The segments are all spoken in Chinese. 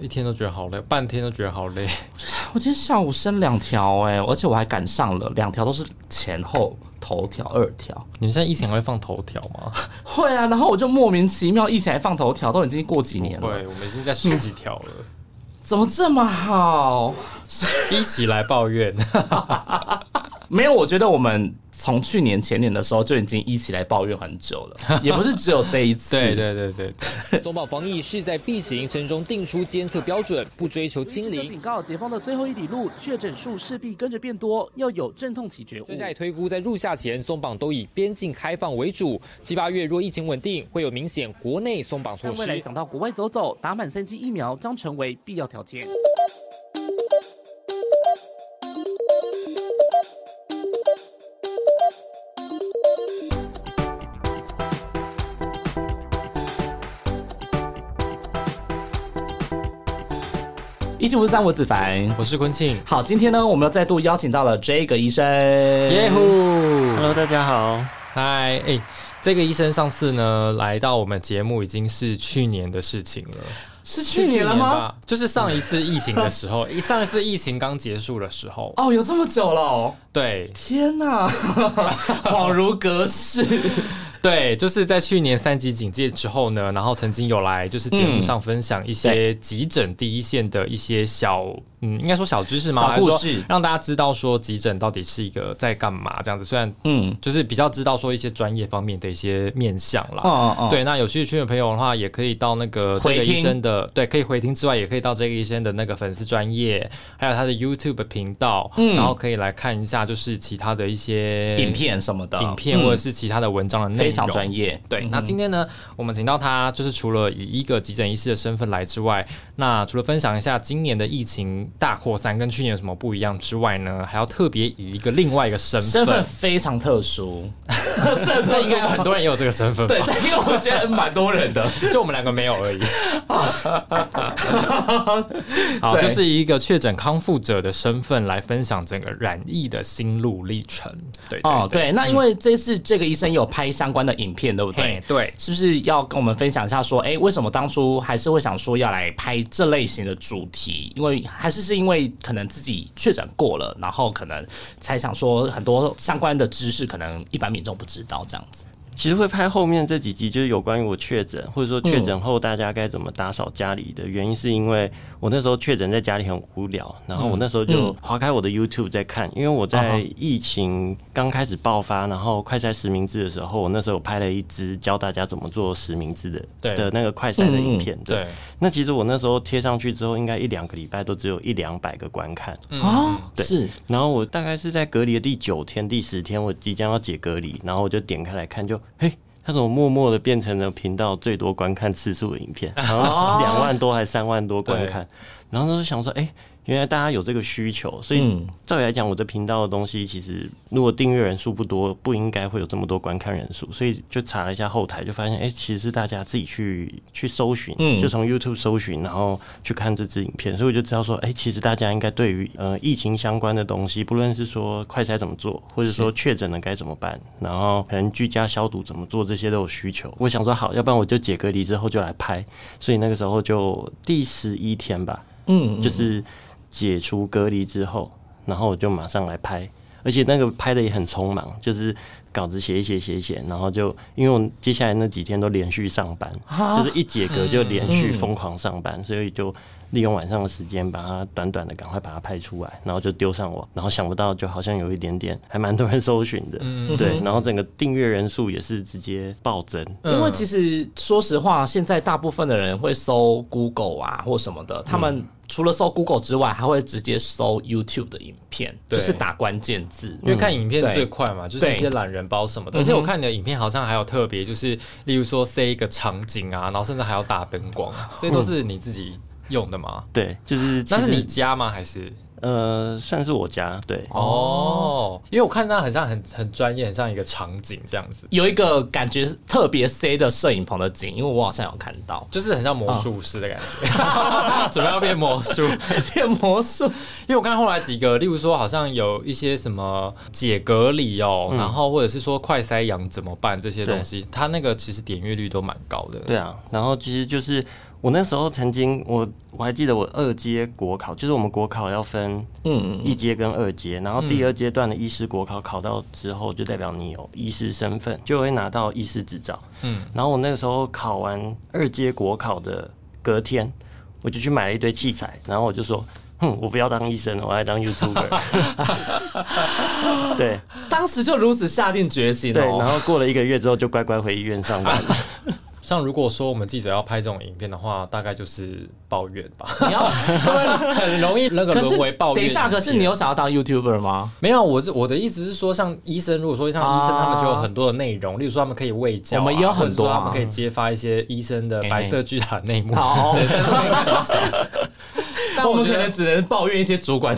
一天都觉得好累，半天都觉得好累。我今天下午生两条哎，而且我还赶上了，两条都是前后头条二条。你们现在疫情还会放头条吗？会啊，然后我就莫名其妙疫情还放头条，都已经过几年了。对，我们已经在十几条了。怎么这么好？一起来抱怨。没有，我觉得我们。从去年前年的时候就已经一起来抱怨很久了，也不是只有这一次。对对对对，松绑防疫是在必行，陈中定出监测标准，不追求清零。警告：解封的最后一里路，确诊数势必跟着变多，要有阵痛起觉悟。专家也推估，在入夏前松绑都以边境开放为主，七八月若疫情稳定，会有明显国内松绑措施。未来想到国外走走，打满三剂疫苗将成为必要条件。一七五四三，我子凡，我是坤庆。好，今天呢，我们又再度邀请到了这个医生。耶呼，Hello，大家好，嗨，哎，这个医生上次呢来到我们节目已经是去年的事情了，是去年了吗？就是上一次疫情的时候，上一次疫情刚结束的时候。哦，有这么久了？对，天哪，恍如隔世。对，就是在去年三级警戒之后呢，然后曾经有来就是节目上分享一些急诊第一线的一些小，嗯，应该说小知识嘛？小故事，让大家知道说急诊到底是一个在干嘛这样子。虽然嗯，就是比较知道说一些专业方面的一些面向啦。哦哦。对，那有兴趣的朋友的话，也可以到那个这个医生的，对，可以回听之外，也可以到这个医生的那个粉丝专业，还有他的 YouTube 频道，嗯，然后可以来看一下就是其他的一些影片什么的，影片或者是其他的文章的内容。非常专业，对。那今天呢，我们请到他，就是除了以一个急诊医师的身份来之外，那除了分享一下今年的疫情大扩散跟去年有什么不一样之外呢，还要特别以一个另外一个身份，身份非常特殊，身份应该很多人也有这个身份，对，因为我觉得蛮多人的，就我们两个没有而已。好，就是一个确诊康复者的身份来分享整个染疫的心路历程。对，哦，对，那因为这次这个医生有拍相关的影片，对不对？对，是不是要跟我们分享一下？说，哎，为什么当初还是会想说要来拍这类型的主题？因为还是是因为可能自己确诊过了，然后可能才想说很多相关的知识，可能一般民众不知道这样子。其实会拍后面这几集，就是有关于我确诊，或者说确诊后大家该怎么打扫家里的原因，是因为我那时候确诊在家里很无聊，然后我那时候就划开我的 YouTube 在看，因为我在疫情刚开始爆发，然后快筛实名制的时候，我那时候拍了一支教大家怎么做实名制的的那个快筛的影片。对，那其实我那时候贴上去之后，应该一两个礼拜都只有一两百个观看。哦，是。然后我大概是在隔离的第九天、第十天，我即将要解隔离，然后我就点开来看，就。嘿，他怎么默默的变成了频道最多观看次数的影片？两万多还是三万多观看？然后他就想说，哎。原来大家有这个需求，所以照理来讲，我这频道的东西其实如果订阅人数不多，不应该会有这么多观看人数。所以就查了一下后台，就发现，哎，其实是大家自己去去搜寻，就从 YouTube 搜寻，然后去看这支影片。所以我就知道说，哎，其实大家应该对于呃疫情相关的东西，不论是说快筛怎么做，或者说确诊了该怎么办，然后可能居家消毒怎么做，这些都有需求。我想说，好，要不然我就解隔离之后就来拍。所以那个时候就第十一天吧，嗯，就是。解除隔离之后，然后我就马上来拍，而且那个拍的也很匆忙，就是稿子写一写写一写，然后就因为我接下来那几天都连续上班，就是一解隔就连续疯狂上班，所以就。利用晚上的时间，把它短短的赶快把它拍出来，然后就丢上网，然后想不到就好像有一点点，还蛮多人搜寻的，对，然后整个订阅人数也是直接暴增。因为其实说实话，现在大部分的人会搜 Google 啊或什么的，他们除了搜 Google 之外，还会直接搜 YouTube 的影片，就是打关键字，因为看影片最快嘛，就是一些懒人包什么的。而且我看你的影片好像还有特别，就是例如说塞一个场景啊，然后甚至还要打灯光，这些都是你自己。用的吗？对，就是那是你家吗？还是呃，算是我家。对哦，因为我看到很像很很专业，很像一个场景这样子，有一个感觉特别 C 的摄影棚的景，因为我好像有看到，就是很像魔术师的感觉，准备要变魔术，变魔术。因为我看后来几个，例如说好像有一些什么解隔离哦，然后或者是说快塞阳怎么办这些东西，它那个其实点阅率都蛮高的。对啊，然后其实就是。我那时候曾经，我我还记得我二阶国考，就是我们国考要分嗯一阶跟二阶，然后第二阶段的医师国考考到之后，就代表你有医师身份，就会拿到医师执照。嗯，然后我那个时候考完二阶国考的隔天，我就去买了一堆器材，然后我就说，哼，我不要当医生了，我要当 YouTuber。对，当时就如此下定决心。对，然后过了一个月之后，就乖乖回医院上班了。像如果说我们记者要拍这种影片的话，大概就是抱怨吧。你要 很容易那个沦为抱怨。等一下，可是你有想要当 YouTuber 吗？没有，我是我的意思是说，像医生，如果说像医生，他们就有很多的内容，例如说他们可以喂教，我们也有很多，他们可以揭发一些医生的白色巨塔内幕。好。但我们可能只能抱怨一些主管，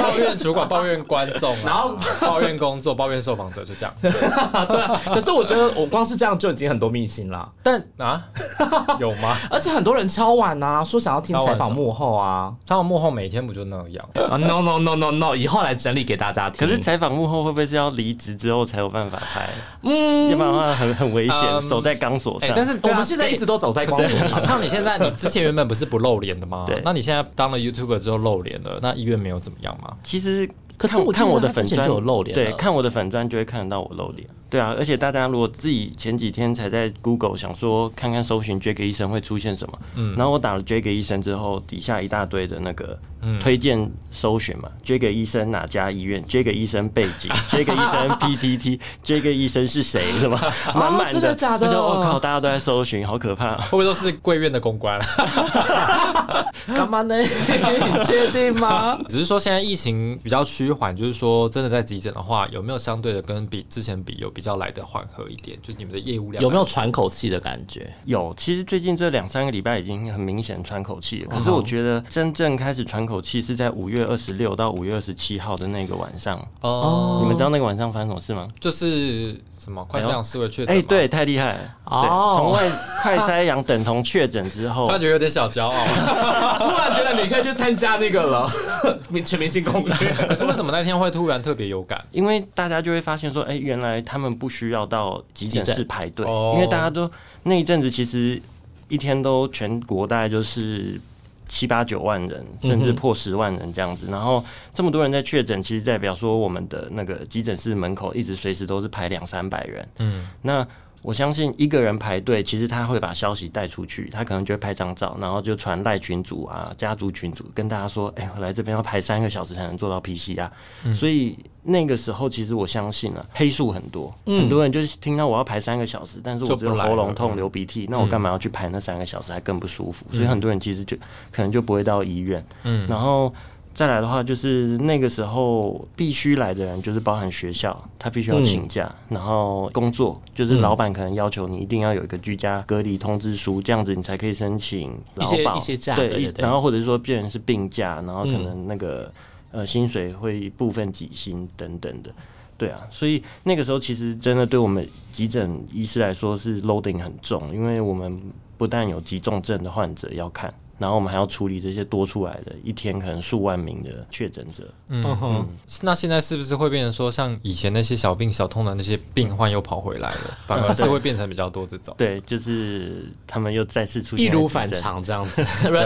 抱怨主管，抱怨观众，然后抱怨工作，抱怨受访者，就这样。对啊，可是我觉得我光是这样就已经很多秘辛了。但啊，有吗？而且很多人敲碗啊，说想要听采访幕后啊，采访幕后每天不就那样啊？No No No No No，以后来整理给大家听。可是采访幕后会不会是要离职之后才有办法拍？嗯，要不然的话很很危险，走在钢索上。但是我们现在一直都走在钢索上。像你现在，你之前原本不是不露脸的吗？对，那你现在。当了 YouTuber 之后露脸了，那医院没有怎么样吗？其实，可是我看我的粉砖就有露脸，对，看我的粉砖就会看得到我露脸。对啊，而且大家如果自己前几天才在 Google 想说看看搜寻 Jake 医生会出现什么，嗯，然后我打了 Jake 医生之后，底下一大堆的那个推荐搜寻嘛，Jake 医生哪家医院？Jake 医生背景？Jake 医生 PTT？Jake 医生是谁？什么满满的？假的？我靠，大家都在搜寻，好可怕！会不会都是贵院的公关？干嘛呢？你确定吗？只是说现在疫情比较趋缓，就是说真的在急诊的话，有没有相对的跟比之前比有？比较来的缓和一点，就你们的业务量有没有喘口气的感觉？有，其实最近这两三个礼拜已经很明显喘口气了。可是我觉得真正开始喘口气是在五月二十六到五月二十七号的那个晚上。哦，你们知道那个晚上发生什么事吗？就是什么快筛阳思维确诊？哎，对，太厉害了。哦，从外快筛阳等同确诊之后，他觉得有点小骄傲，突然觉得你可以去参加那个了，全明星攻略。可是为什么那天会突然特别有感？因为大家就会发现说，哎，原来他们。不需要到急诊室排队，因为大家都那一阵子其实一天都全国大概就是七八九万人，甚至破十万人这样子。然后这么多人在确诊，其实代表说我们的那个急诊室门口一直随时都是排两三百人。嗯，那。我相信一个人排队，其实他会把消息带出去，他可能就会拍张照，然后就传赖群组啊、家族群组，跟大家说：“哎，我来这边要排三个小时才能做到 PCR。”所以那个时候，其实我相信啊，黑数很多，很多人就是听到我要排三个小时，但是我只有喉咙痛、流鼻涕，那我干嘛要去排那三个小时，还更不舒服？所以很多人其实就可能就不会到医院。嗯，然后。再来的话，就是那个时候必须来的人，就是包含学校，他必须要请假，然后工作，就是老板可能要求你一定要有一个居家隔离通知书，这样子你才可以申请劳保。一些假，对，然后或者说别人是病假，然后可能那个呃薪水会部分给薪等等的，对啊，所以那个时候其实真的对我们急诊医师来说是 loading 很重，因为我们不但有急重症的患者要看。然后我们还要处理这些多出来的一天可能数万名的确诊者。嗯哼，那现在是不是会变成说，像以前那些小病小痛的那些病患又跑回来了，反而是会变成比较多这种？对，就是他们又再次出现，一如反常这样子，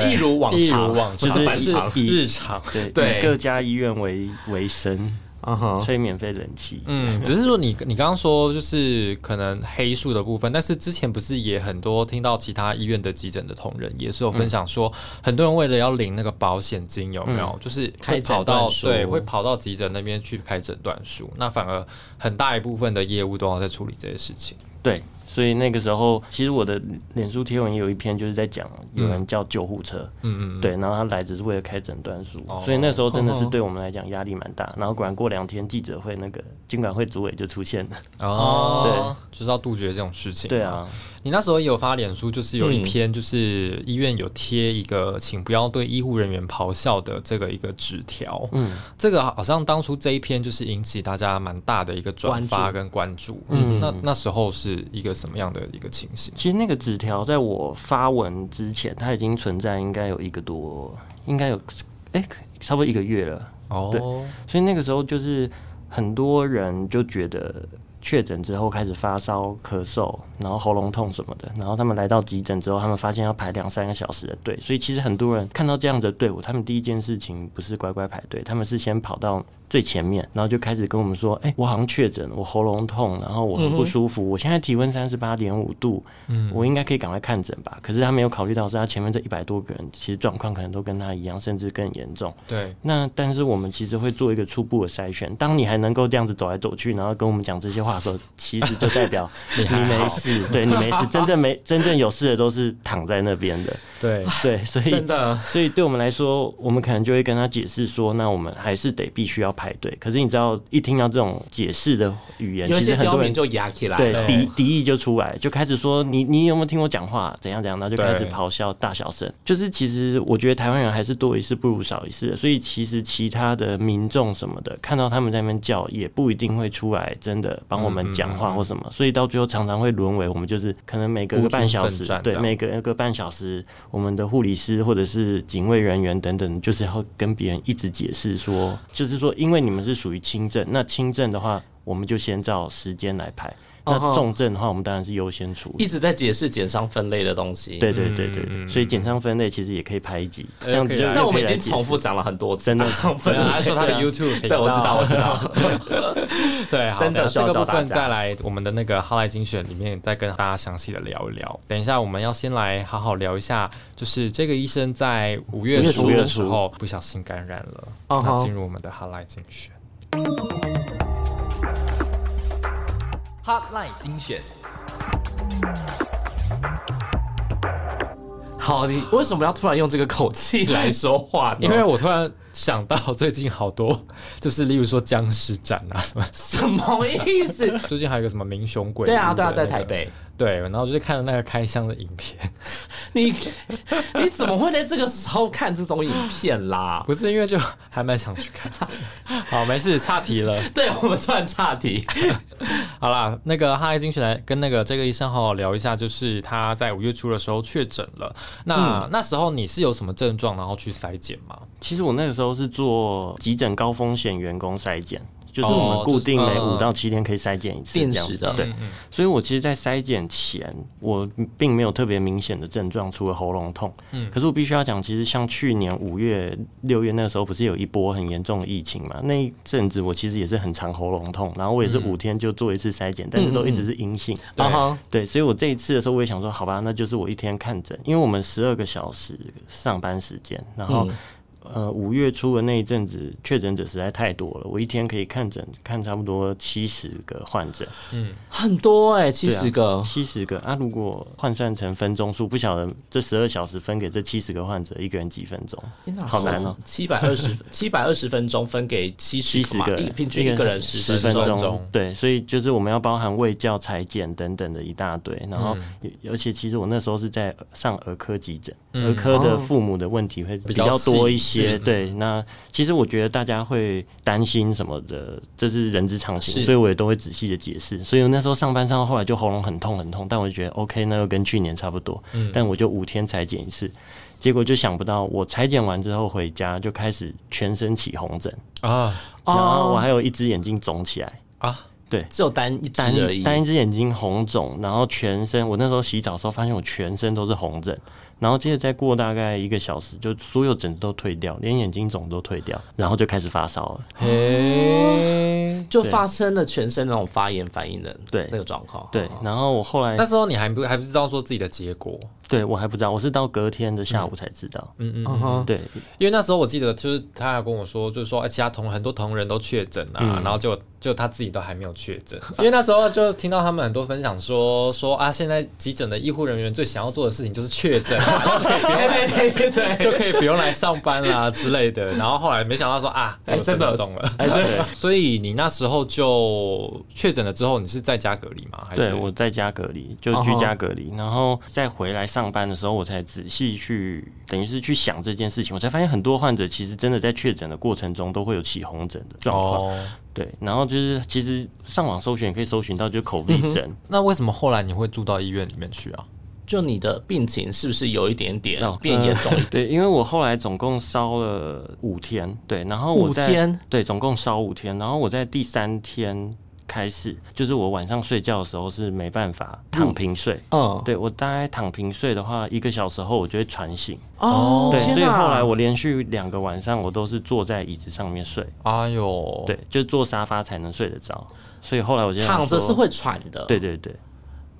一如往常，就是反常，日常。对，以各家医院为为生。啊哈，吹免费冷气。嗯，只是说你你刚刚说就是可能黑数的部分，但是之前不是也很多听到其他医院的急诊的同仁也是有分享说，很多人为了要领那个保险金，有没有？就是会跑到对，会跑到急诊那边去开诊断书，那反而很大一部分的业务都要在处理这些事情。对。所以那个时候，其实我的脸书贴文也有一篇，就是在讲有人叫救护车，嗯嗯，对，然后他来只是为了开诊断书，所以那时候真的是对我们来讲压力蛮大。然后果然过两天记者会，那个监管会主委就出现了，哦，对，就是要杜绝这种事情。对啊。你那时候有发脸书，就是有一篇，就是医院有贴一个“请不要对医护人员咆哮”的这个一个纸条。嗯，这个好像当初这一篇就是引起大家蛮大的一个转发跟关注。嗯，那那时候是一个什么样的一个情形？其实那个纸条在我发文之前，它已经存在，应该有一个多，应该有哎，差不多一个月了。哦，对，所以那个时候就是很多人就觉得。确诊之后开始发烧、咳嗽，然后喉咙痛什么的，然后他们来到急诊之后，他们发现要排两三个小时的队，所以其实很多人看到这样的队伍，他们第一件事情不是乖乖排队，他们是先跑到。最前面，然后就开始跟我们说：“哎，我好像确诊，我喉咙痛，然后我很不舒服，我现在体温三十八点五度，嗯，我应该可以赶快看诊吧？可是他没有考虑到是他前面这一百多个人，其实状况可能都跟他一样，甚至更严重。对，那但是我们其实会做一个初步的筛选。当你还能够这样子走来走去，然后跟我们讲这些话的时候，其实就代表 你没事，对你没事。真正没 真正有事的都是躺在那边的。对对，所以真的，所以对我们来说，我们可能就会跟他解释说，那我们还是得必须要排队。可是你知道。一听到这种解释的语言，其实很多人就压起来，对敌敌意就出来，就开始说你你有没有听我讲话？怎样怎样？然后就开始咆哮大小声。就是其实我觉得台湾人还是多一事不如少一事，所以其实其他的民众什么的，看到他们在那边叫，也不一定会出来真的帮我们讲话或什么。所以到最后常常会沦为我们就是可能每隔个半小时，对每隔一个半小时，我们的护理师或者是警卫人员等等，就是要跟别人一直解释说，就是说因因为你们是属于。轻症，那轻症的话，我们就先照时间来排。那重症的话，我们当然是优先处理。一直在解释减伤分类的东西。对对对对，所以减伤分类其实也可以拍一集，这样子。但我们已经重复讲了很多次，真的。还说他的 YouTube，对，我知道，我知道。对，真的这个部分再来我们的那个哈莱精选里面再跟大家详细的聊一聊。等一下，我们要先来好好聊一下，就是这个医生在五月初的时候不小心感染了，那进入我们的哈莱精选。Hotline 精选。好，你为什么要突然用这个口气来说话呢？因为我突然想到最近好多，就是例如说僵尸展啊什么，什么意思？最近还有个什么明雄鬼？对啊，对啊，在台北。对，然后就是看了那个开箱的影片。你你怎么会在这个时候看这种影片啦？不是因为就还蛮想去看。好，没事，岔题了。对我们突然岔题。好啦，那个哈爱精选来跟那个这个医生好好聊一下，就是他在五月初的时候确诊了。那那时候你是有什么症状，然后去筛检吗？其实我那个时候是做急诊高风险员工筛检。就是我们固定每五到七天可以筛检一次这样子，对。所以我其实，在筛检前，我并没有特别明显的症状，除了喉咙痛。嗯。可是我必须要讲，其实像去年五月、六月那个时候，不是有一波很严重的疫情嘛？那一阵子我其实也是很长喉咙痛，然后我也是五天就做一次筛检，但是都一直是阴性。对。对，所以我这一次的时候，我也想说，好吧，那就是我一天看诊，因为我们十二个小时上班时间，然后。呃，五月初的那一阵子，确诊者实在太多了，我一天可以看诊看差不多七十个患者，嗯，很多哎，七十个，七十个。啊！如果换算成分钟数，不晓得这十二小时分给这七十个患者，一个人几分钟？好难哦，七百二十 七百二十分钟分给七七十个，平均一个人十分钟，对，所以就是我们要包含卫教、裁剪等等的一大堆，然后而且其实我那时候是在上儿科急诊，儿科的父母的问题会比较多一些。些对，那其实我觉得大家会担心什么的，这是人之常情，所以我也都会仔细的解释。所以我那时候上班上到后来就喉咙很痛很痛，但我就觉得 OK，那又跟去年差不多。嗯，但我就五天裁剪一次，结果就想不到我裁剪完之后回家就开始全身起红疹。啊，然后我还有一只眼睛肿起来。啊，对，只有单一单单一只眼睛红肿，然后全身我那时候洗澡的时候发现我全身都是红疹。然后接着再过大概一个小时，就所有疹子都退掉，连眼睛肿都退掉，然后就开始发烧了。嘿，就发生了全身那种发炎反应的对那个状况。对，然后我后来那时候你还不还不知道说自己的结果。对，我还不知道，我是到隔天的下午才知道。嗯嗯，对，因为那时候我记得，就是他还跟我说，就是说，哎，其他同很多同仁都确诊啊，然后就就他自己都还没有确诊。因为那时候就听到他们很多分享说 说啊，现在急诊的医护人员最想要做的事情就是确诊，就可以不用来上班啦之类的。然后后来没想到说啊，真的中了，哎对。所以你那时候就确诊了之后，你是在家隔离吗？还是我在家隔离，就居家隔离，然后再回来上。上班的时候，我才仔细去，等于是去想这件事情，我才发现很多患者其实真的在确诊的过程中都会有起红疹的状况。对，然后就是其实上网搜寻也可以搜寻到，就口鼻疹。那为什么后来你会住到医院里面去啊？就你的病情是不是有一点点变严重？对，因为我后来总共烧了五天，对，然后我在对总共烧五天，然后我在第三天。开始，就是我晚上睡觉的时候是没办法躺平睡。嗯，对我大概躺平睡的话，一个小时后我就会喘醒。哦，对，所以后来我连续两个晚上我都是坐在椅子上面睡。哎呦，对，就坐沙发才能睡得着。所以后来我就躺着是会喘的。对对对，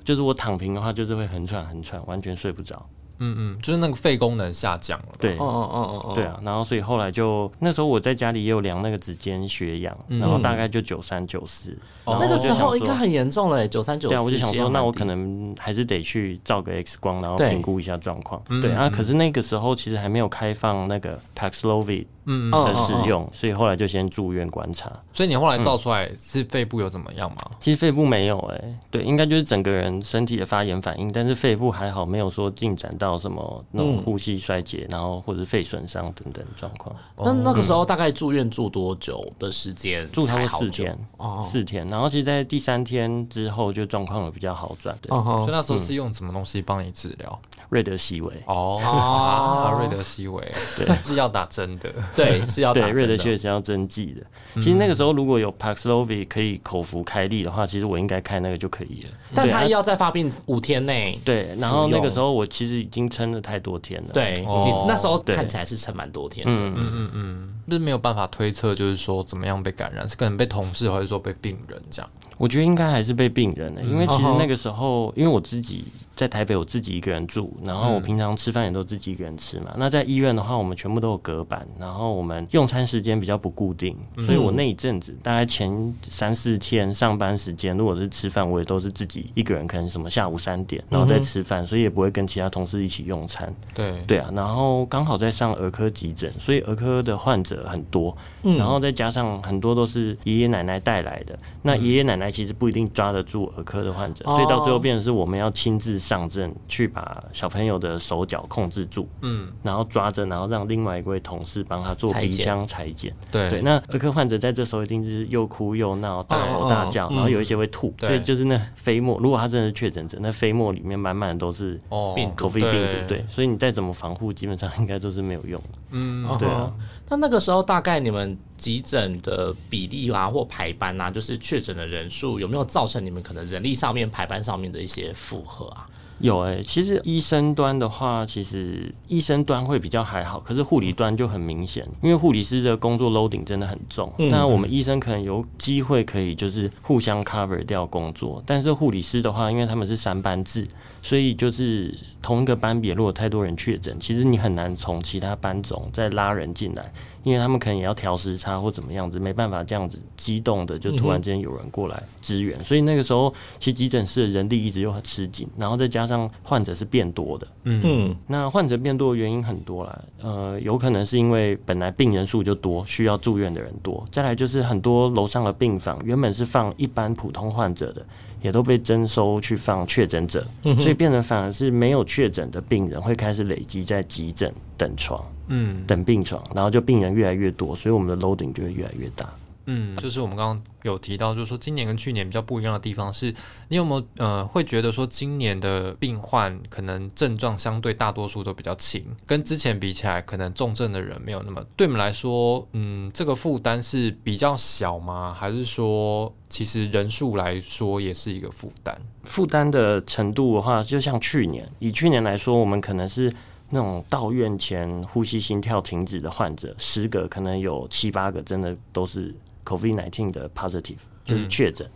就是我躺平的话，就是会很喘很喘，完全睡不着。嗯嗯，就是那个肺功能下降了。对，哦哦哦哦，对啊。然后所以后来就那时候我在家里也有量那个指尖血氧，然后大概就九三九四。那个时候应该很严重了，九三九四。对啊，我就想说，那我可能还是得去照个 X 光，然后评估一下状况。对啊，可是那个时候其实还没有开放那个 Paxlovid。嗯的使用，所以后来就先住院观察。所以你后来照出来是肺部有怎么样吗？其实肺部没有哎，对，应该就是整个人身体的发炎反应，但是肺部还好，没有说进展到什么那种呼吸衰竭，然后或者肺损伤等等状况。那那个时候大概住院住多久的时间？住差不多四天哦，四天。然后其实，在第三天之后，就状况有比较好转。对，所以那时候是用什么东西帮你治疗？瑞德西韦 哦，瑞德西韦，对，是要打针的。对，是要打瑞德西韦是要针剂的。其实那个时候如果有 Paxlovid 可以口服开立的话，其实我应该开那个就可以了。但他要在发病五天内。对，然后那个时候我其实已经撑了太多天了。对，你那时候看起来是撑蛮多天的。嗯嗯嗯嗯，是没有办法推测，就是说怎么样被感染，是可能被同事，还是说被病人这样。我觉得应该还是被病人的，因为其实那个时候，因为我自己在台北，我自己一个人住，然后我平常吃饭也都自己一个人吃嘛。那在医院的话，我们全部都有隔板，然后我们用餐时间比较不固定，所以我那一阵子大概前三四天上班时间，如果是吃饭，我也都是自己一个人，可能什么下午三点，然后再吃饭，所以也不会跟其他同事一起用餐。对对啊，然后刚好在上儿科急诊，所以儿科的患者很多，然后再加上很多都是爷爷奶奶带来的，那爷爷奶奶。其实不一定抓得住儿科的患者，所以到最后变成是我们要亲自上阵去把小朋友的手脚控制住，嗯，然后抓着，然后让另外一位同事帮他做鼻腔裁剪。对对，那儿科患者在这时候一定是又哭又闹、大吼大叫，然后有一些会吐，所以就是那飞沫。如果他真的是确诊者，那飞沫里面满满的都是病口肺病毒，对，所以你再怎么防护，基本上应该都是没有用。嗯，对啊。那那个时候大概你们急诊的比例啊，或排班啊，就是确诊的人数有没有造成你们可能人力上面排班上面的一些负荷啊？有诶，其实医生端的话，其实医生端会比较还好，可是护理端就很明显，因为护理师的工作 loading 真的很重。那我们医生可能有机会可以就是互相 cover 掉工作，但是护理师的话，因为他们是三班制，所以就是同一个班别如果太多人确诊，其实你很难从其他班种再拉人进来。因为他们可能也要调时差或怎么样子，没办法这样子激动的就突然之间有人过来支援，所以那个时候其实急诊室的人力一直又很吃紧，然后再加上患者是变多的，嗯，那患者变多的原因很多啦，呃，有可能是因为本来病人数就多，需要住院的人多，再来就是很多楼上的病房原本是放一般普通患者的。也都被征收去放确诊者，所以变成反而是没有确诊的病人会开始累积在急诊等床，嗯，等病床，然后就病人越来越多，所以我们的 loading 就会越来越大。嗯，就是我们刚刚有提到，就是说今年跟去年比较不一样的地方是，你有没有呃会觉得说今年的病患可能症状相对大多数都比较轻，跟之前比起来，可能重症的人没有那么对我们来说，嗯，这个负担是比较小吗？还是说其实人数来说也是一个负担？负担的程度的话，就像去年，以去年来说，我们可能是那种到院前呼吸心跳停止的患者，十个可能有七八个真的都是。COVID nineteen 的 positive 就是确诊，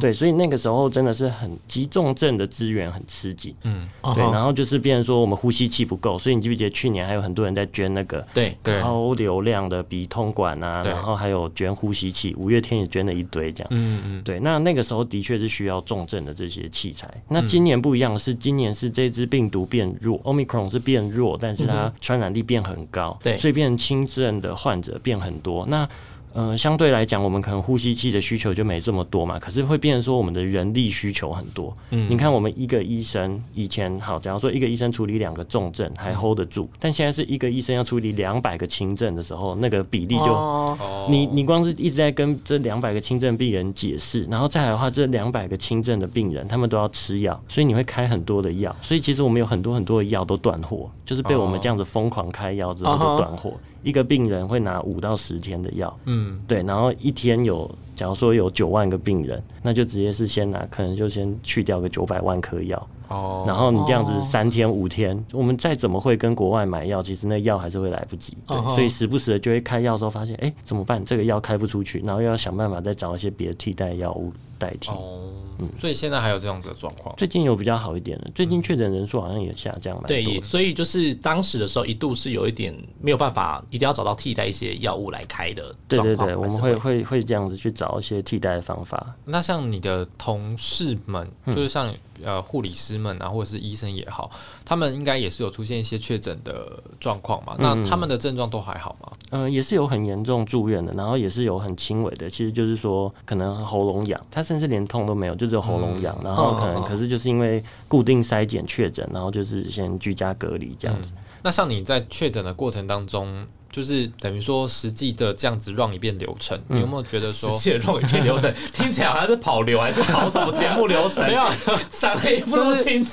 对，所以那个时候真的是很急重症的资源很吃紧，嗯，对，然后就是变成说我们呼吸器不够，所以你记不记得去年还有很多人在捐那个对高流量的鼻通管啊，然后还有捐呼吸器，五月天也捐了一堆这样，嗯嗯，对，那那个时候的确是需要重症的这些器材。那今年不一样的是，今年是这支病毒变弱，Omicron 是变弱，但是它传染力变很高，对，所以变成轻症的患者变很多。那嗯，相对来讲，我们可能呼吸器的需求就没这么多嘛。可是会变成说，我们的人力需求很多。嗯，你看，我们一个医生以前好，假如说一个医生处理两个重症还 hold 得住，但现在是一个医生要处理两百个轻症的时候，那个比例就，你你光是一直在跟这两百个轻症病人解释，然后再来的话，这两百个轻症的病人他们都要吃药，所以你会开很多的药。所以其实我们有很多很多的药都断货，就是被我们这样子疯狂开药之后就断货。一个病人会拿五到十天的药，嗯，对，然后一天有假如说有九万个病人，那就直接是先拿，可能就先去掉个九百万颗药。哦，然后你这样子三天五天，我们再怎么会跟国外买药，其实那药还是会来不及。对，所以时不时的就会开药的时候发现，哎，怎么办？这个药开不出去，然后又要想办法再找一些别的替代药物代替。哦。嗯，所以现在还有这样子的状况。最近有比较好一点的，最近确诊人数好像也下降了。对，所以就是当时的时候，一度是有一点没有办法，一定要找到替代一些药物来开的。对对对，我们会会会这样子去找一些替代的方法。那像你的同事们，就是像呃护理师们啊，或者是医生也好，他们应该也是有出现一些确诊的状况嘛？那他们的症状都还好吗？嗯，也是有很严重住院的，然后也是有很轻微的，其实就是说可能喉咙痒，他甚至连痛都没有，就只有喉咙痒，然后可能可是就是因为固定筛检确诊，然后就是先居家隔离这样子。那像你在确诊的过程当中，就是等于说实际的这样子 run 一遍流程，你有没有觉得说实际 run 一遍流程 听起来好像是跑流还是跑什么节目流程？没有，讲的也不那么清楚。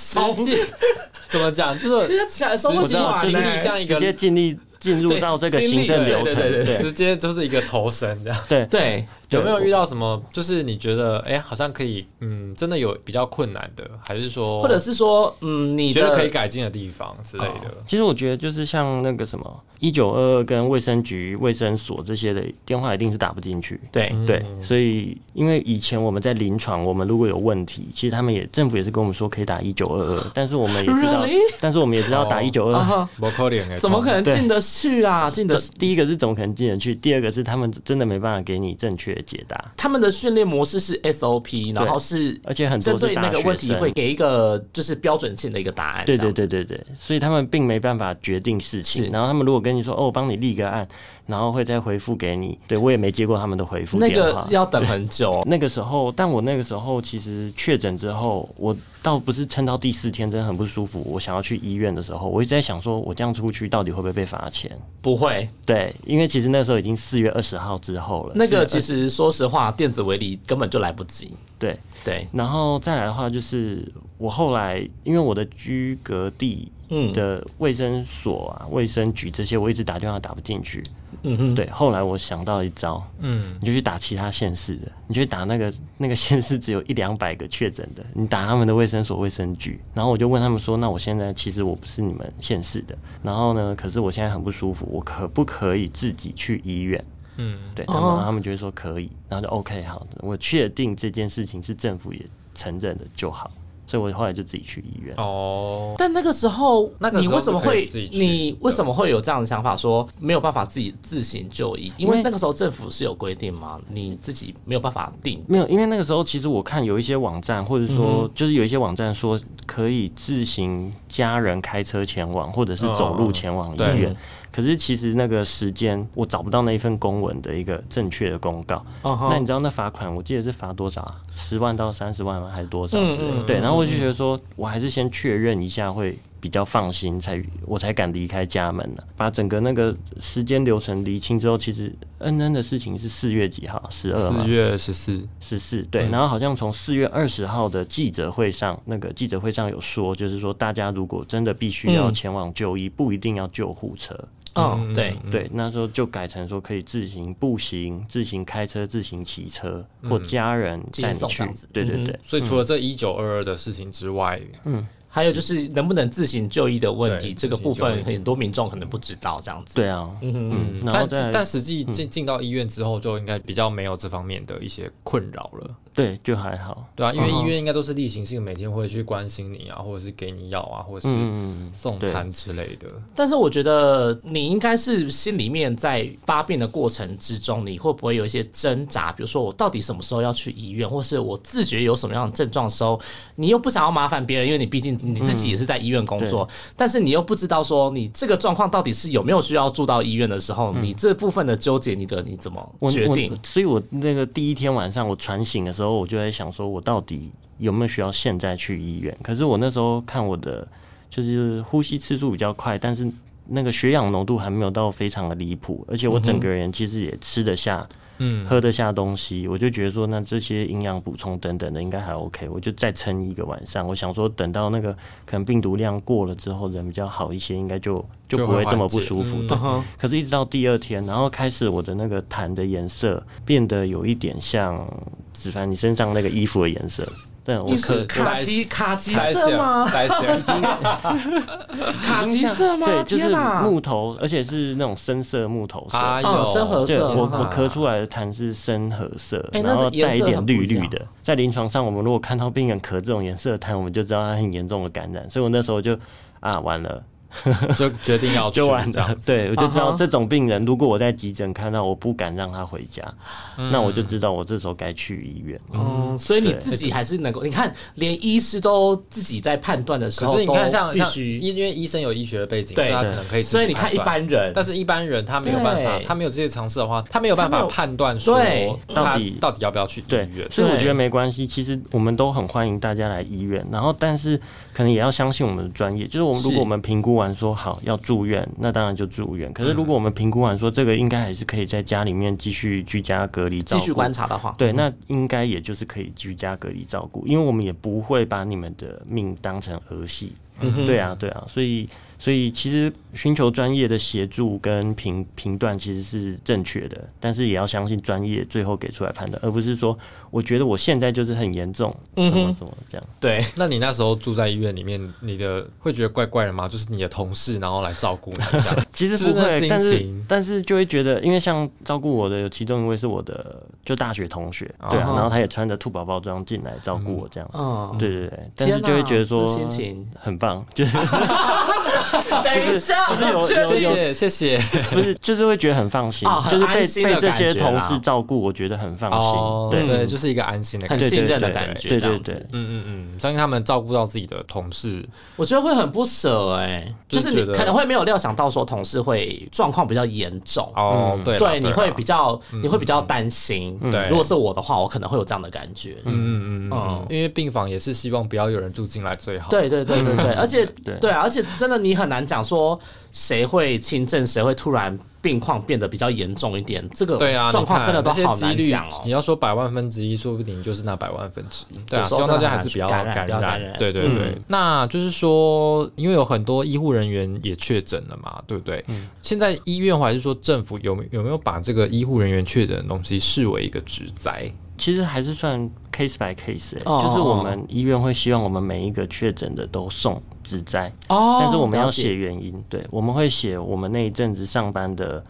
怎么讲？就是起来说不清经历这样一个直接经历进入到这个行政流程，直接就是一个投身这样。对对。有没有遇到什么？就是你觉得，哎，好像可以，嗯，真的有比较困难的，还是说，或者是说，嗯，你觉得可以改进的地方之类的？其实我觉得，就是像那个什么一九二二跟卫生局、卫生所这些的电话，一定是打不进去。对对，所以因为以前我们在临床，我们如果有问题，其实他们也政府也是跟我们说可以打一九二二，但是我们也知道，但是我们也知道打一九二二，怎么可能进得去啊？进得第一个是怎么可能进得去？第二个是他们真的没办法给你正确的解答。他们的训练模式是 SOP，然后是而且很针对那个问题会给一个就是标准性的一个答案。对对对对对，所以他们并没办法决定事情。然后他们如果跟你说哦，我帮你立个案。然后会再回复给你，对我也没接过他们的回复那个要等很久。那个时候，但我那个时候其实确诊之后，我倒不是撑到第四天，真的很不舒服。我想要去医院的时候，我一直在想，说我这样出去到底会不会被罚钱？不会，对，因为其实那时候已经四月二十号之后了。那个其实说实话，电子围篱根本就来不及。对。对，然后再来的话，就是我后来因为我的居隔地的卫生所啊、卫生局这些，我一直打电话打不进去。嗯哼，对，后来我想到一招，嗯，你就去打其他县市的，你就去打那个那个县市只有一两百个确诊的，你打他们的卫生所、卫生局，然后我就问他们说，那我现在其实我不是你们县市的，然后呢，可是我现在很不舒服，我可不可以自己去医院？嗯，对，他们他们觉得说可以，然后就 OK，好，我确定这件事情是政府也承认的就好。所以我后来就自己去医院哦。但那个时候，那个你为什么会你为什么会有这样的想法，说没有办法自己自行就医？因为那个时候政府是有规定吗？你自己没有办法定？没有，因为那个时候其实我看有一些网站，或者说就是有一些网站说可以自行家人开车前往，或者是走路前往医院。可是其实那个时间我找不到那一份公文的一个正确的公告。那你知道那罚款？我记得是罚多少？十万到三十万吗？还是多少之类？对。然后我就觉得说，我还是先确认一下会比较放心，才我才敢离开家门呢。把整个那个时间流程理清之后，其实恩恩的事情是四月几号？十二四月十四，十四。对。然后好像从四月二十号的记者会上，那个记者会上有说，就是说大家如果真的必须要前往就医，不一定要救护车。哦，对对，那时候就改成说可以自行步行、自行开车、自行骑车，或家人载你去。对对对，所以除了这一九二二的事情之外，嗯。还有就是能不能自行就医的问题，这个部分很多民众可能不知道这样子。对啊，嗯嗯，但但实际进进到医院之后，就应该比较没有这方面的一些困扰了。对，就还好。对啊，因为医院应该都是例行性，每天会去关心你啊，或者是给你药啊，或者是送餐之类的。但是我觉得你应该是心里面在发病的过程之中，你会不会有一些挣扎？比如说，我到底什么时候要去医院，或是我自觉有什么样的症状时候，你又不想要麻烦别人，因为你毕竟。你自己也是在医院工作，但是你又不知道说你这个状况到底是有没有需要住到医院的时候，你这部分的纠结，你的你怎么决定？所以我那个第一天晚上我传醒的时候，我就在想说，我到底有没有需要现在去医院？可是我那时候看我的就是呼吸次数比较快，但是那个血氧浓度还没有到非常的离谱，而且我整个人其实也吃得下。嗯，喝得下东西，我就觉得说，那这些营养补充等等的应该还 OK，我就再撑一个晚上。我想说，等到那个可能病毒量过了之后，人比较好一些，应该就就不会这么不舒服。对，可是，一直到第二天，然后开始我的那个痰的颜色变得有一点像子凡你身上那个衣服的颜色。对，我可卡其卡其色吗？卡其色吗？对，就是木头，而且是那种深色木头色，哦，深褐色。我我咳出来的痰是深褐色，然后带一点绿绿的。在临床上，我们如果看到病人咳这种颜色的痰，我们就知道他很严重的感染。所以我那时候就啊，完了。就决定要就完这样，对我就知道这种病人，如果我在急诊看到，我不敢让他回家，那我就知道我这时候该去医院。嗯，所以你自己还是能够，你看连医师都自己在判断的时候，可是你看像像因为医生有医学的背景，对他可能可以，所以你看一般人，但是一般人他没有办法，他没有这些尝试的话，他没有办法判断说到底到底要不要去医院。所以我觉得没关系，其实我们都很欢迎大家来医院，然后但是可能也要相信我们的专业，就是我们如果我们评估完说好要。住院，那当然就住院。可是如果我们评估完说这个应该还是可以在家里面继续居家隔离，继续观察的话，对，那应该也就是可以居家隔离照顾，因为我们也不会把你们的命当成儿戏。对啊，对啊，所以。所以其实寻求专业的协助跟评评断其实是正确的，但是也要相信专业最后给出来判断，而不是说我觉得我现在就是很严重，什么什么这样。对，那你那时候住在医院里面，你的会觉得怪怪的吗？就是你的同事然后来照顾你，其实不会，但是但是就会觉得，因为像照顾我的有其中一位是我的就大学同学，对啊，然后他也穿着兔宝宝装进来照顾我这样，哦，对对对，但是就会觉得说心情。很棒，就是。等一下，就是有有有，谢谢，不是，就是会觉得很放心，就是被被这些同事照顾，我觉得很放心，对。对，就是一个安心的、很信任的感觉，对对对，嗯嗯嗯，相信他们照顾到自己的同事，我觉得会很不舍哎，就是你可能会没有料想到说同事会状况比较严重。哦，对对，你会比较你会比较担心，对，如果是我的话，我可能会有这样的感觉，嗯嗯嗯，因为病房也是希望不要有人住进来最好，对对对对对，而且对啊，而且真的你很难讲说。谁会轻症，谁会突然病况变得比较严重一点？这个状况真的都好难讲哦。你要说百万分之一，说不定就是那百万分之一。对啊，希望大家还是比较感染。对对对，那就是说，因为有很多医护人员也确诊了嘛，对不对？现在医院还是说政府有有没有把这个医护人员确诊的东西视为一个职灾？其实还是算 case by case，就是我们医院会希望我们每一个确诊的都送。指灾哦，但是我们要写原因，对，我们会写我们那一阵子上班的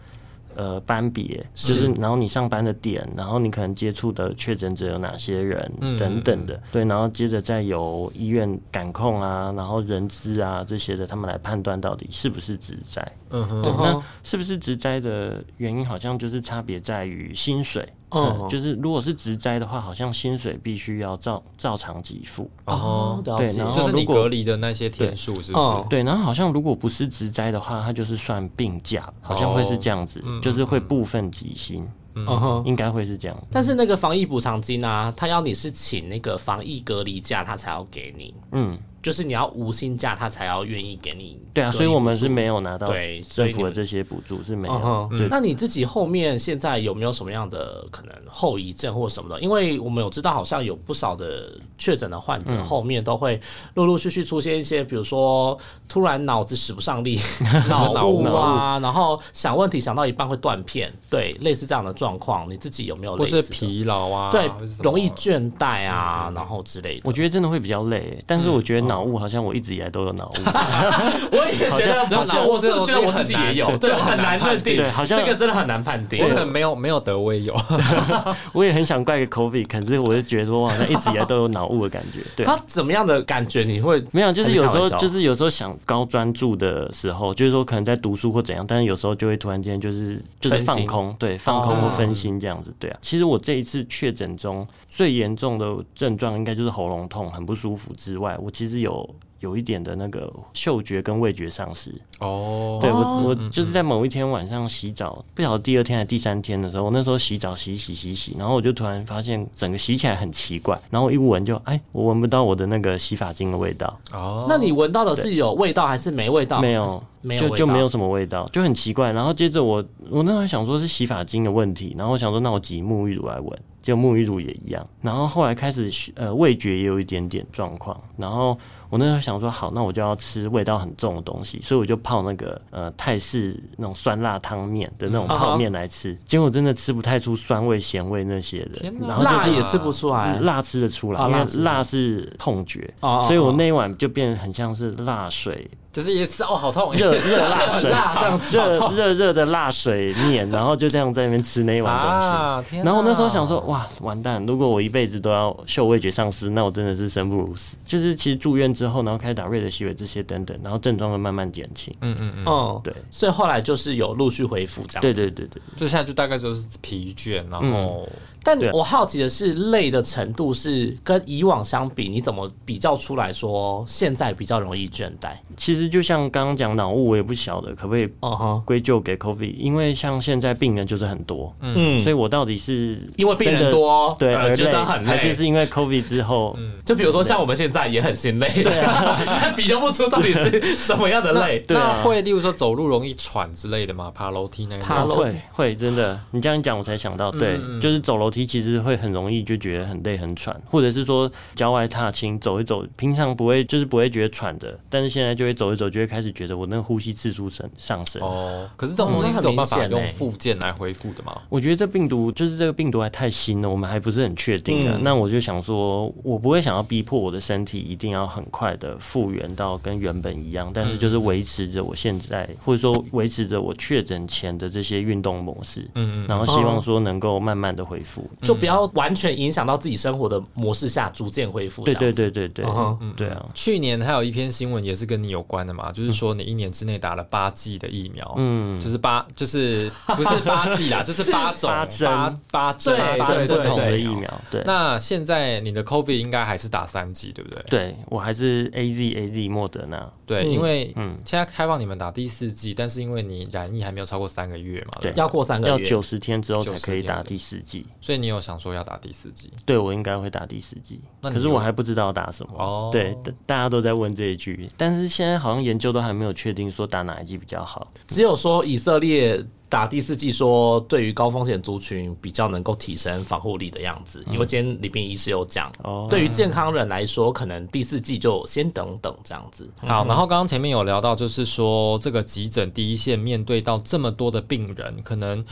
呃班别，就是然后你上班的点，然后你可能接触的确诊者有哪些人等等的，对，然后接着再由医院感控啊，然后人资啊这些的，他们来判断到底是不是职灾。嗯哼，那是不是职灾的原因，好像就是差别在于薪水。嗯，就是如果是职灾的话，好像薪水必须要照照常给付哦。对，然后就是你隔离的那些天数是不是？对，然后好像如果不是职灾的话，它就是算病假，好像会是这样子，就是会部分给薪。嗯哼，应该会是这样。但是那个防疫补偿金啊，他要你是请那个防疫隔离假，他才要给你。嗯。就是你要无薪假，他才要愿意给你。对啊，所以我们是没有拿到对政府的这些补助是没有。对，那你自己后面现在有没有什么样的可能后遗症或什么的？因为我们有知道，好像有不少的确诊的患者后面都会陆陆续续出现一些，比如说突然脑子使不上力、脑雾啊，然后想问题想到一半会断片，对，类似这样的状况，你自己有没有？或是疲劳啊？对，容易倦怠啊，然后之类的。我觉得真的会比较累，但是我觉得脑。脑雾好像我一直以来都有脑雾，我也觉得脑雾这种觉得我自己也有，对，很难判定，对，好像这个真的很难判定。我可能没有没有得，我也有，我也很想怪个 COVID，可是我就觉得我好像一直以来都有脑雾的感觉。对，他怎么样的感觉？你会没有？就是有时候，就是有时候想高专注的时候，就是说可能在读书或怎样，但是有时候就会突然间就是就是放空，对，放空或分心这样子。对啊，其实我这一次确诊中最严重的症状应该就是喉咙痛，很不舒服之外，我其实有。有有一点的那个嗅觉跟味觉丧失。哦，对我我就是在某一天晚上洗澡，不晓得第二天还是第三天的时候，我那时候洗澡洗洗洗洗，然后我就突然发现整个洗起来很奇怪，然后一闻就哎，我闻不到我的那个洗发精的味道。哦，那你闻到的是有味道还是没味道？没有，就就没有什么味道，就很奇怪。然后接着我我那时候想说是洗发精的问题，然后我想说那我挤沐浴乳来闻。就沐浴乳也一样，然后后来开始呃味觉也有一点点状况，然后我那时候想说好，那我就要吃味道很重的东西，所以我就泡那个呃泰式那种酸辣汤面的那种泡面来吃，结果真的吃不太出酸味、咸味那些的，然后辣也吃不出来，辣吃得出来，因为辣是痛觉，所以我那一碗就变得很像是辣水。就是一次哦，好痛！热热辣 水，热热热的辣水面，然后就这样在那边吃那一碗东西。然后那时候想说，哇，完蛋！如果我一辈子都要嗅味觉丧失，那我真的是生不如死。就是其实住院之后，然后开始打瑞德西韦这些等等，然后症状会慢慢减轻。嗯嗯嗯，哦，对，所以后来就是有陆续恢复这样。对对对对，就现在就大概就是疲倦，然后。但我好奇的是，累的程度是跟以往相比，你怎么比较出来说现在比较容易倦怠？其实就像刚刚讲脑雾，我也不晓得可不可以归咎给 COVID，因为像现在病人就是很多，嗯，所以我到底是因为病人多，对，觉得很累，还是是因为 COVID 之后，就比如说像我们现在也很心累，对啊，但比较不出到底是什么样的累。那会例如说走路容易喘之类的吗？爬楼梯那个爬会会真的，你这样讲我才想到，对，就是走楼梯。其实会很容易就觉得很累很喘，或者是说郊外踏青走一走，平常不会就是不会觉得喘的，但是现在就会走一走，就会开始觉得我那个呼吸次数升上升。哦，可是这种东西是有办法用附件来恢复的吗？我觉得这病毒就是这个病毒还太新了，我们还不是很确定啊。那我就想说，我不会想要逼迫我的身体一定要很快的复原到跟原本一样，但是就是维持着我现在或者说维持着我确诊前的这些运动模式，嗯嗯，然后希望说能够慢慢的恢复。就不要完全影响到自己生活的模式下逐渐恢复。对对对对对，对啊。去年还有一篇新闻也是跟你有关的嘛，就是说你一年之内打了八剂的疫苗，嗯，就是八就是不是八剂啦，就是八种八八八针不同的疫苗。对，那现在你的 COVID 应该还是打三剂，对不对？对我还是 AZ AZ 莫德纳。对，因为嗯，现在开放你们打第四剂，但是因为你染疫还没有超过三个月嘛，对，要过三个月，要九十天之后才可以打第四剂，所以你有想说要打第四季？对，我应该会打第四剂，可是我还不知道打什么。哦，对，大家都在问这一句，但是现在好像研究都还没有确定说打哪一季比较好，只有说以色列。打第四季说对于高风险族群比较能够提升防护力的样子，因为今天李斌医师有讲，对于健康人来说，可能第四季就先等等这样子。好，然后刚刚前面有聊到，就是说这个急诊第一线面对到这么多的病人，可能。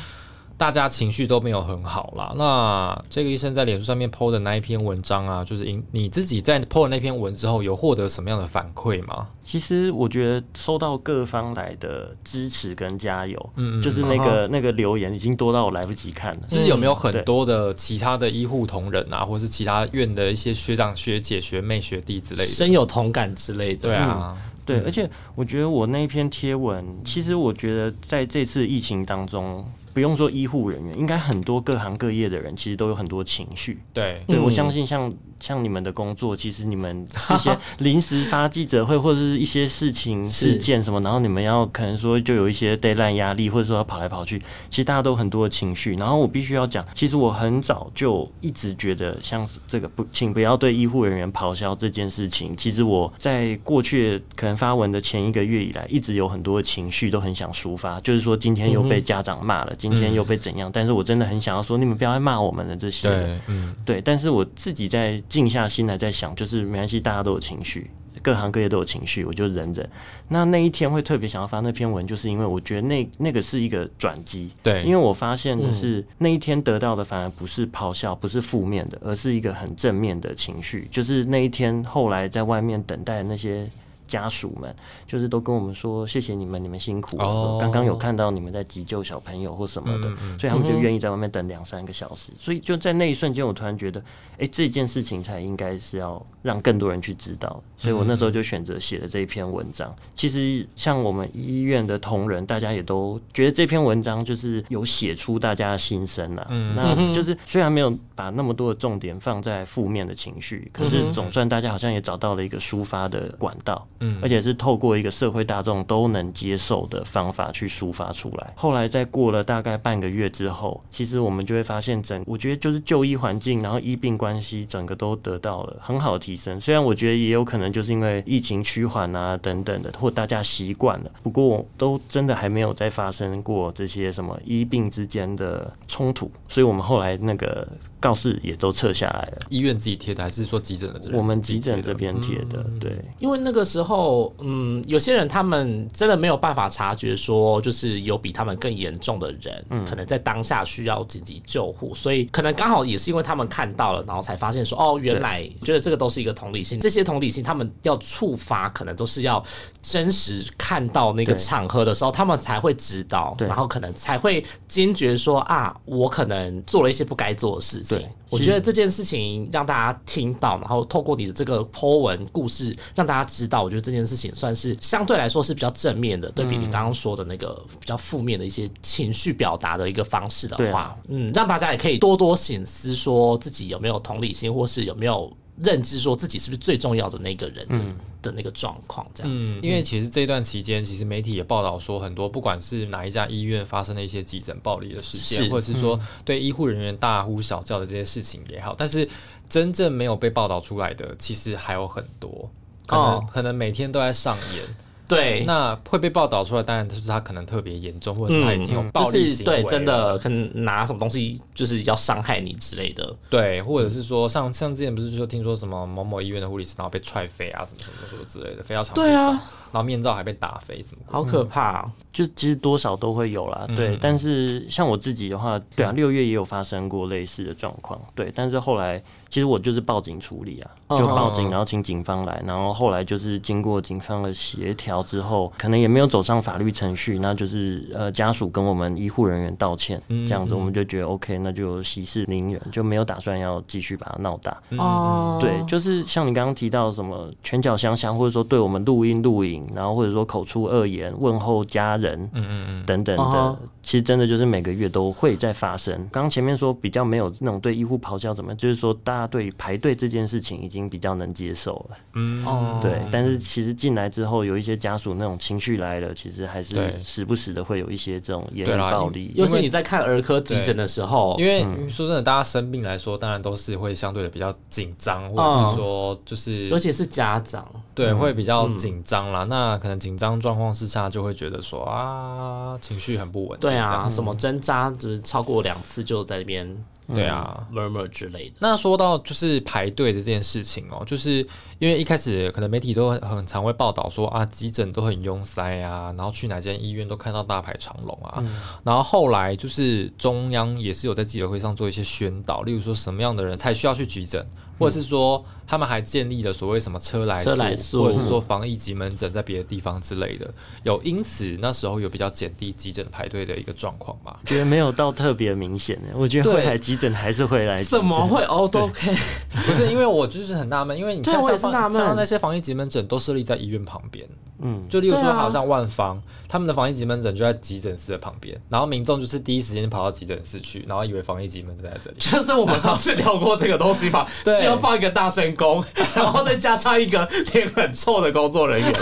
大家情绪都没有很好啦。那这个医生在脸书上面 PO 的那一篇文章啊，就是你你自己在 PO 那篇文之后，有获得什么样的反馈吗？其实我觉得收到各方来的支持跟加油，嗯，就是那个那个留言已经多到我来不及看了。就是有没有很多的其他的医护同仁啊，或是其他院的一些学长学姐学妹学弟之类的，深有同感之类的？对啊。对，而且我觉得我那一篇贴文，其实我觉得在这次疫情当中，不用说医护人员，应该很多各行各业的人，其实都有很多情绪。对，对我相信像。像你们的工作，其实你们 这些临时发记者会或者是一些事情事件什么，然后你们要可能说就有一些 deadline 压力，或者说要跑来跑去，其实大家都很多的情绪。然后我必须要讲，其实我很早就一直觉得，像这个不，请不要对医护人员咆哮这件事情。其实我在过去可能发文的前一个月以来，一直有很多的情绪都很想抒发，就是说今天又被家长骂了，今天又被怎样，但是我真的很想要说，你们不要再骂我们了这些。对，嗯，对，但是我自己在。静下心来在想，就是没关系，大家都有情绪，各行各业都有情绪，我就忍忍。那那一天会特别想要发那篇文，就是因为我觉得那那个是一个转机。对，因为我发现的是那一天得到的反而不是咆哮，不是负面的，而是一个很正面的情绪。就是那一天后来在外面等待那些。家属们，就是都跟我们说谢谢你们，你们辛苦了。刚刚有看到你们在急救小朋友或什么的，所以他们就愿意在外面等两三个小时。所以就在那一瞬间，我突然觉得，哎，这件事情才应该是要让更多人去知道。所以我那时候就选择写了这一篇文章。其实像我们医院的同仁，大家也都觉得这篇文章就是有写出大家的心声了。嗯，那就是虽然没有把那么多的重点放在负面的情绪，可是总算大家好像也找到了一个抒发的管道。而且是透过一个社会大众都能接受的方法去抒发出来。后来在过了大概半个月之后，其实我们就会发现，整我觉得就是就医环境，然后医病关系，整个都得到了很好的提升。虽然我觉得也有可能就是因为疫情趋缓啊等等的，或大家习惯了，不过都真的还没有再发生过这些什么医病之间的冲突。所以我们后来那个。告示也都撤下来了，医院自己贴的还是说急诊的？我们急诊这边贴的，对。因为那个时候，嗯，有些人他们真的没有办法察觉，说就是有比他们更严重的人，可能在当下需要紧急救护，所以可能刚好也是因为他们看到了，然后才发现说，哦，原来觉得这个都是一个同理心。这些同理心，他们要触发，可能都是要真实看到那个场合的时候，他们才会知道，然后可能才会坚决说啊，我可能做了一些不该做的事情。对，我觉得这件事情让大家听到，然后透过你的这个 Po 文故事，让大家知道，我觉得这件事情算是相对来说是比较正面的，对比你刚刚说的那个比较负面的一些情绪表达的一个方式的话，嗯，让大家也可以多多醒思，说自己有没有同理心，或是有没有。认知说自己是不是最重要的那个人的的那个状况，这样子。因为其实这段期间，其实媒体也报道说，很多不管是哪一家医院发生的一些急诊暴力的事件，或者是说对医护人员大呼小叫的这些事情也好，但是真正没有被报道出来的，其实还有很多，可能可能每天都在上演。对，那会被报道出来，当然就是他可能特别严重，或者是他已经有暴力行为，对，真的可能拿什么东西就是要伤害你之类的，对，或者是说像像之前不是说听说什么某某医院的护理师然后被踹飞啊，什么什么什么之类的，飞到场地上。然后面罩还被打飞，什么好可怕啊！就其实多少都会有啦，对。但是像我自己的话，对啊，六月也有发生过类似的状况，对。但是后来其实我就是报警处理啊，就报警，然后请警方来，然后后来就是经过警方的协调之后，可能也没有走上法律程序，那就是呃家属跟我们医护人员道歉，这样子我们就觉得 OK，那就息事宁人，就没有打算要继续把它闹大。哦，对，就是像你刚刚提到什么拳脚相向，或者说对我们录音录影。然后或者说口出恶言问候家人，嗯嗯嗯等等的，其实真的就是每个月都会在发生。刚刚前面说比较没有那种对医护咆哮，怎么就是说大家对排队这件事情已经比较能接受了，嗯。哦。对。但是其实进来之后有一些家属那种情绪来了，其实还是时不时的会有一些这种言语暴力。尤其你在看儿科急诊的时候，因为说真的，大家生病来说，当然都是会相对的比较紧张，或者是说就是尤其是家长，对，会比较紧张啦。那可能紧张状况之下，就会觉得说啊，情绪很不稳。对啊，什么针扎就是超过两次就在那边。对啊，murmur 之类的。那说到就是排队的这件事情哦，就是因为一开始可能媒体都很常会报道说啊，急诊都很拥塞啊，然后去哪间医院都看到大排长龙啊。然后后来就是中央也是有在记者会上做一些宣导，例如说什么样的人才需要去急诊，或者是说他们还建立了所谓什么车来车来，或者是说防疫急门诊在别的地方之类的。有因此那时候有比较减低急诊排队的一个状况吗？觉得没有到特别明显的，我觉得会来急。急诊还是会来？怎么会哦？都 OK，不是因为我就是很纳闷，因为你看像像那些防疫急门诊都设立在医院旁边，嗯，就例如说好像万方他们的防疫急门诊就在急诊室的旁边，然后民众就是第一时间跑到急诊室去，然后以为防疫急门诊在这里。就是我们上次聊过这个东西吧，需要放一个大声公，然后再加上一个脸很臭的工作人员，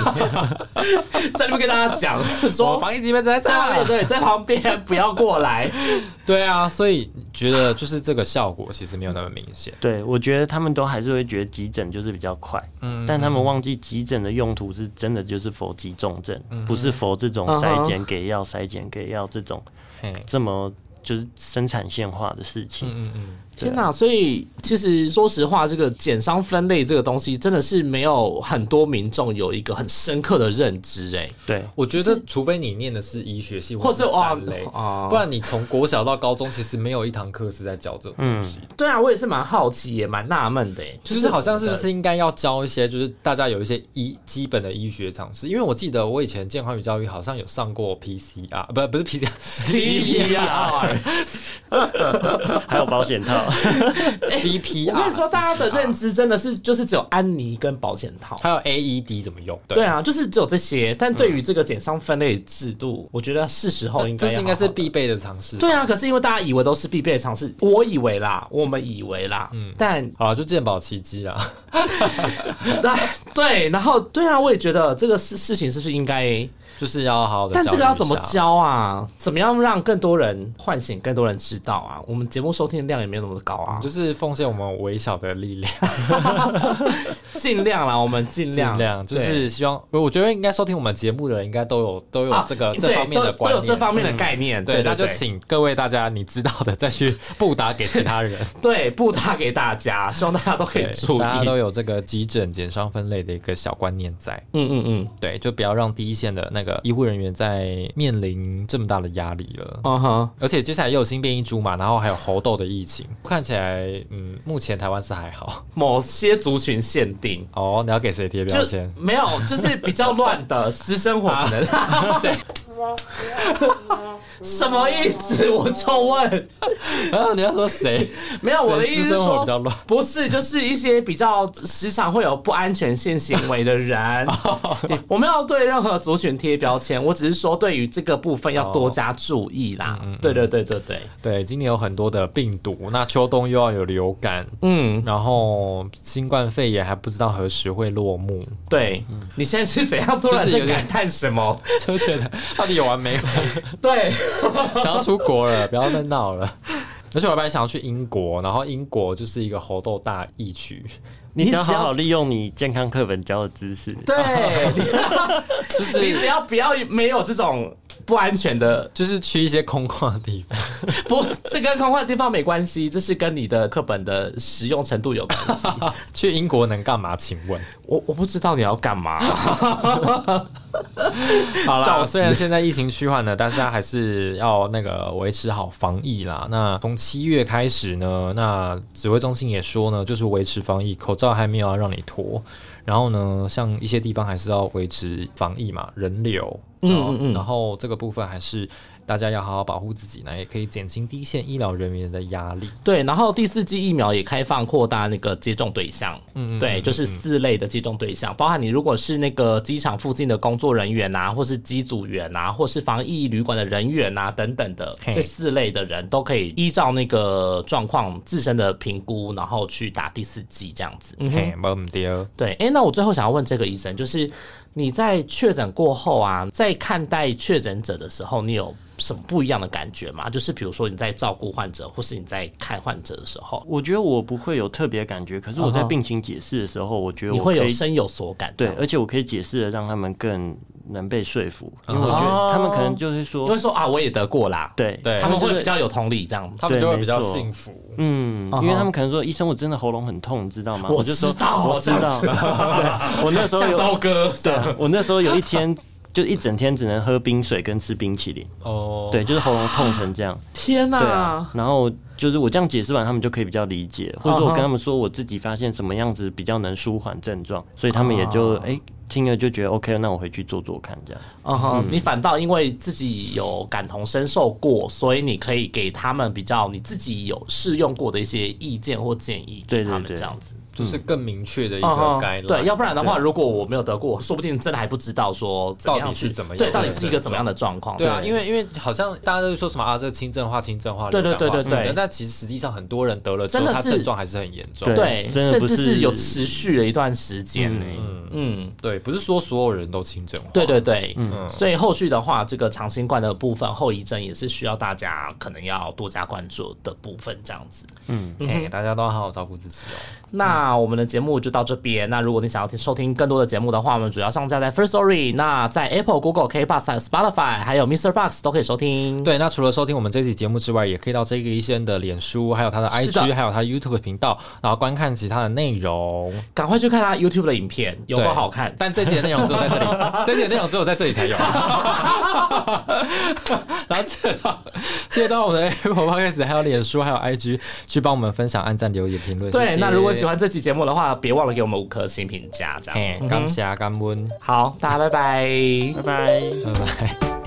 在那边跟大家讲说防疫急门诊在这里，对，在旁边不要过来。对啊，所以觉得。就是这个效果其实没有那么明显。对，我觉得他们都还是会觉得急诊就是比较快，嗯，但他们忘记急诊的用途是真的就是否急重症，不是否这种筛检给药、筛检给药这种这么就是生产线化的事情。嗯嗯。天哪！所以其实说实话，这个减伤分类这个东西，真的是没有很多民众有一个很深刻的认知。哎，对，我觉得除非你念的是医学系或是三类，不然你从国小到高中，其实没有一堂课是在教这种东西。对啊，我也是蛮好奇，也蛮纳闷的。哎，就是好像是不是应该要教一些，就是大家有一些医基本的医学常识？因为我记得我以前健康与教育好像有上过 PCR，不不是 PCR，CPR。还有保险套 CPR。我跟你说，大家的认知真的是就是只有安妮跟保险套，还有 AED 怎么用？对啊，就是只有这些。但对于这个减伤分类制度，我觉得是时候应该这是应该是必备的尝试。对啊，可是因为大家以为都是必备的尝试，我以为啦，我们以为啦，嗯，但好了就鉴宝奇迹 啦。对，然后对啊，我也觉得这个事事情是不是应该？就是要好好的，但这个要怎么教啊？怎么样让更多人唤醒更多人知道啊？我们节目收听量也没有那么高啊，就是奉献我们微小的力量，尽量啦，我们尽量，尽量就是希望。我觉得应该收听我们节目的人，应该都有都有这个这方面的都有这方面的概念。对，那就请各位大家你知道的再去布达给其他人，对，布达给大家，希望大家都可以注意，大家都有这个急诊减伤分类的一个小观念在。嗯嗯嗯，对，就不要让第一线的那个。医护人员在面临这么大的压力了，嗯哼，而且接下来又有新变异株嘛，然后还有猴痘的疫情，看起来，嗯，目前台湾是还好，某些族群限定。哦，你要给谁贴标签？没有，就是比较乱的私生活可能。谁？什么意思？我就问，然 后你要说谁？没有，我的意思是说，不是，就是一些比较时常会有不安全性行为的人。我们要对任何族群贴标签，我只是说对于这个部分要多加注意啦。对对对对对对，今年有很多的病毒，那秋冬又要有流感，嗯，然后新冠肺炎还不知道何时会落幕。对，你现在是怎样突然在感叹什么？就觉得到底有完没完？对。想要出国了，不要再闹了。而且我本来想要去英国，然后英国就是一个猴痘大疫区。你只要好好利用你健康课本教的知识，对，就是你只要不要没有这种不安全的，就是去一些空旷的地方。不是跟空旷的地方没关系，这是跟你的课本的使用程度有关系。去英国能干嘛？请问，我我不知道你要干嘛。好了，虽然现在疫情趋缓了，但是还是要那个维持好防疫啦。那从七月开始呢，那指挥中心也说呢，就是维持防疫口。罩还没有要让你拖，然后呢，像一些地方还是要维持防疫嘛，人流，嗯嗯嗯，然后这个部分还是。大家要好好保护自己呢，也可以减轻第一线医疗人员的压力。对，然后第四季疫苗也开放扩大那个接种对象，嗯，对，就是四类的接种对象，包含你如果是那个机场附近的工作人员啊，或是机组员啊，或是防疫旅馆的人员啊等等的这四类的人都可以依照那个状况自身的评估，然后去打第四季这样子。嗯，没问题。对，哎，那我最后想要问这个医生，就是你在确诊过后啊，在看待确诊者的时候，你有？什么不一样的感觉吗？就是比如说你在照顾患者，或是你在看患者的时候，我觉得我不会有特别感觉。可是我在病情解释的时候，我觉得你会有深有所感。对，而且我可以解释的让他们更能被说服，因为我觉得他们可能就是说，因为说啊，我也得过啦，对对，他们会比较有同理，这样他们就会比较幸福。嗯，因为他们可能说，医生，我真的喉咙很痛，你知道吗？我就知道，我知道。对，我那时候有刀割，对，我那时候有一天。就一整天只能喝冰水跟吃冰淇淋哦，对，就是喉咙痛成这样。天哪！对啊，然后就是我这样解释完，他们就可以比较理解，或者说我跟他们说我自己发现什么样子比较能舒缓症状，所以他们也就哎听了就觉得 OK，那我回去做做看这样。嗯哼，你反倒因为自己有感同身受过，所以你可以给他们比较你自己有试用过的一些意见或建议，对他们这样子。就是更明确的一个概念，对，要不然的话，如果我没有得过，说不定真的还不知道说到底是怎么样，对，到底是一个怎么样的状况。对啊，因为因为好像大家都说什么啊，这个轻症化、轻症化、对对对对对，但其实实际上很多人得了之后，他症状还是很严重，对，甚至是有持续了一段时间呢。嗯，对，不是说所有人都轻症化，对对对，嗯，所以后续的话，这个长新冠的部分后遗症也是需要大家可能要多加关注的部分，这样子。嗯，哎，大家都要好好照顾自己哦。那。那我们的节目就到这边。那如果你想要听收听更多的节目的话，我们主要上架在 First Story，那在 Apple、Google、K Bus、Spotify 还有 Mr. Box 都可以收听。对，那除了收听我们这期节目之外，也可以到这个医生的脸书，还有他的 IG，还有他 YouTube 频道，然后观看其他的内容。赶快去看他 YouTube 的影片，有多好看。但这期的内容只有在这里，这期的内容只有在这里才有。然后接到接到我们的 Apple Podcast，还有脸书，还有 IG，去帮我们分享、按赞、留言、评论。对，那如果喜欢这期节目的话，别忘了给我们五颗星评价，这样。感谢，感恩。好，大家拜拜，拜拜，拜拜。